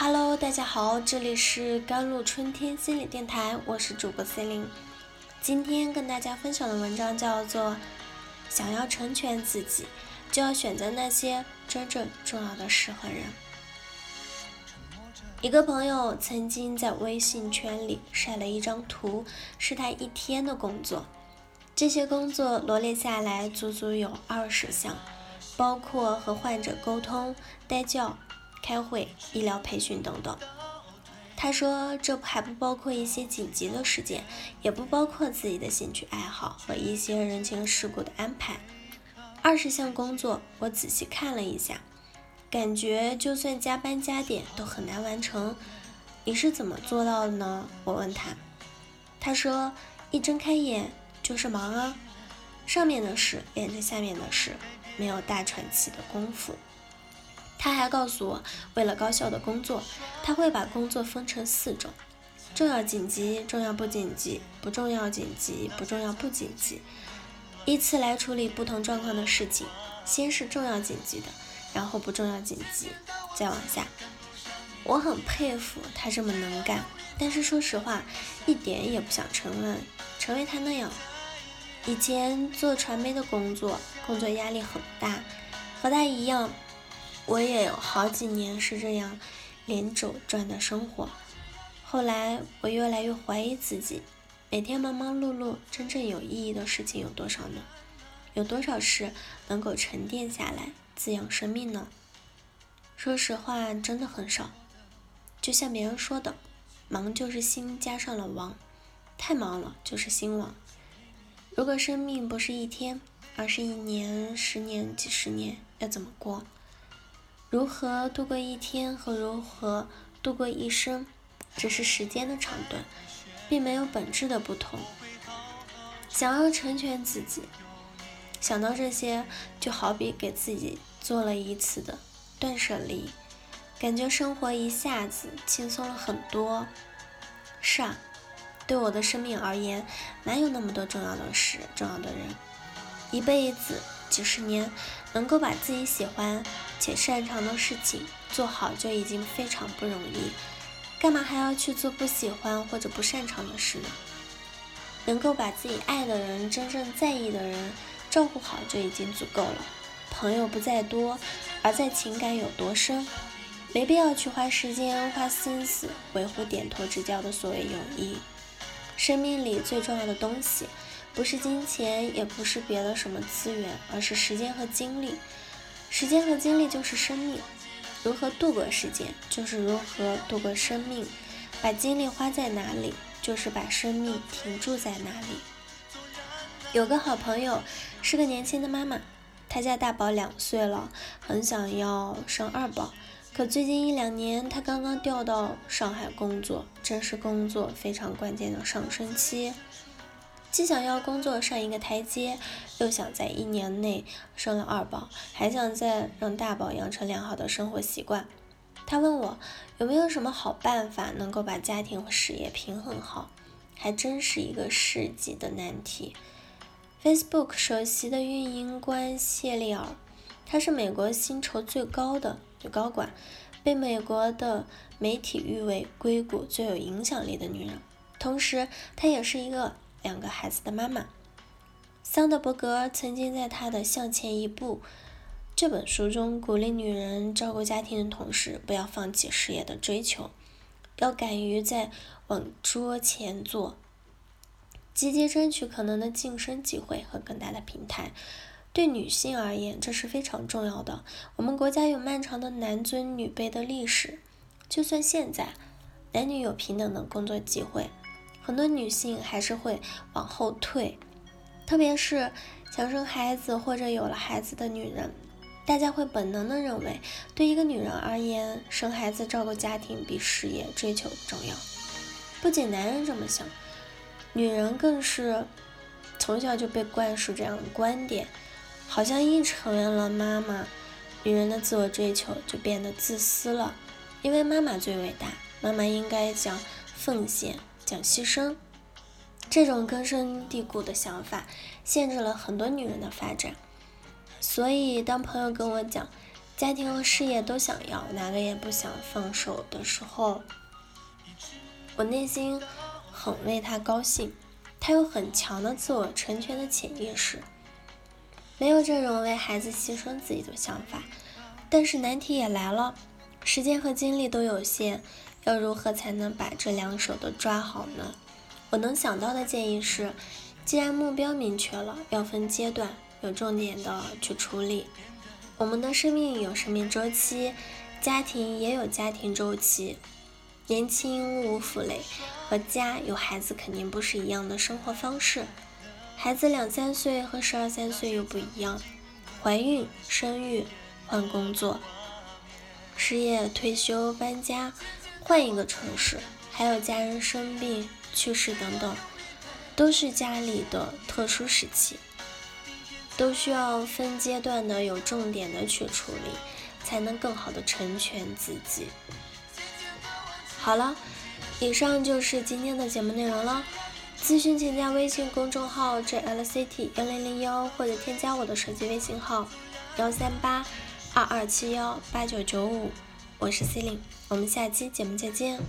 Hello，大家好，这里是甘露春天心理电台，我是主播 C 琳。今天跟大家分享的文章叫做《想要成全自己，就要选择那些真正重要的事和人》。一个朋友曾经在微信圈里晒了一张图，是他一天的工作。这些工作罗列下来，足足有二十项，包括和患者沟通、带教、开会、医疗培训等等。他说，这还不包括一些紧急的事件，也不包括自己的兴趣爱好和一些人情世故的安排。二十项工作，我仔细看了一下，感觉就算加班加点都很难完成。你是怎么做到的呢？我问他，他说，一睁开眼。就是忙啊，上面的事连着下面的事，没有大喘气的功夫。他还告诉我，为了高效的工作，他会把工作分成四种：重要紧急、重要不紧急、不重要紧急、不重要不紧急，依次来处理不同状况的事情。先是重要紧急的，然后不重要紧急，再往下。我很佩服他这么能干，但是说实话，一点也不想成为成为他那样。以前做传媒的工作，工作压力很大，和他一样，我也有好几年是这样连轴转的生活。后来我越来越怀疑自己，每天忙忙碌碌，真正有意义的事情有多少呢？有多少事能够沉淀下来，滋养生命呢？说实话，真的很少。就像别人说的，忙就是心加上了王，太忙了就是心亡。如果生命不是一天，而是一年、十年、几十年，要怎么过？如何度过一天和如何度过一生，只是时间的长短，并没有本质的不同。想要成全自己，想到这些，就好比给自己做了一次的断舍离，感觉生活一下子轻松了很多。是啊。对我的生命而言，哪有那么多重要的事、重要的人？一辈子、几十年，能够把自己喜欢且擅长的事情做好，就已经非常不容易。干嘛还要去做不喜欢或者不擅长的事呢？能够把自己爱的人、真正在意的人照顾好，就已经足够了。朋友不在多，而在情感有多深，没必要去花时间、花心思维护点头之交的所谓友谊。生命里最重要的东西，不是金钱，也不是别的什么资源，而是时间和精力。时间和精力就是生命，如何度过时间，就是如何度过生命。把精力花在哪里，就是把生命停驻在哪里。有个好朋友是个年轻的妈妈，她家大宝两岁了，很想要生二宝。可最近一两年，她刚刚调到上海工作，正是工作非常关键的上升期，既想要工作上一个台阶，又想在一年内生了二宝，还想再让大宝养成良好的生活习惯。他问我有没有什么好办法能够把家庭和事业平衡好，还真是一个世纪的难题。Facebook 首席的运营官谢利尔，他是美国薪酬最高的。女高管被美国的媒体誉为硅谷最有影响力的女人，同时她也是一个两个孩子的妈妈。桑德伯格曾经在他的《向前一步》这本书中鼓励女人照顾家庭的同时，不要放弃事业的追求，要敢于在往桌前坐，积极争取可能的晋升机会和更大的平台。对女性而言，这是非常重要的。我们国家有漫长的男尊女卑的历史，就算现在男女有平等的工作机会，很多女性还是会往后退。特别是想生孩子或者有了孩子的女人，大家会本能的认为，对一个女人而言，生孩子、照顾家庭比事业追求重要。不仅男人这么想，女人更是从小就被灌输这样的观点。好像一成为了妈妈，女人的自我追求就变得自私了，因为妈妈最伟大，妈妈应该讲奉献、讲牺牲。这种根深蒂固的想法限制了很多女人的发展。所以，当朋友跟我讲家庭和事业都想要，哪个也不想放手的时候，我内心很为他高兴。他有很强的自我成全的潜意识，没有这种为孩子牺牲自己的想法。但是难题也来了，时间和精力都有限，要如何才能把这两手都抓好呢？我能想到的建议是，既然目标明确了，要分阶段，有重点的去处理。我们的生命有生命周期，家庭也有家庭周期。年轻无负累，和家有孩子肯定不是一样的生活方式。孩子两三岁和十二三岁又不一样，怀孕、生育、换工作、失业、退休、搬家、换一个城市，还有家人生病、去世等等，都是家里的特殊时期，都需要分阶段的、有重点的去处理，才能更好的成全自己。好了，以上就是今天的节目内容了。咨询请加微信公众号 jlct 幺零零幺，或者添加我的手机微信号幺三八二二七幺八九九五，我是 C 琳，我们下期节目再见。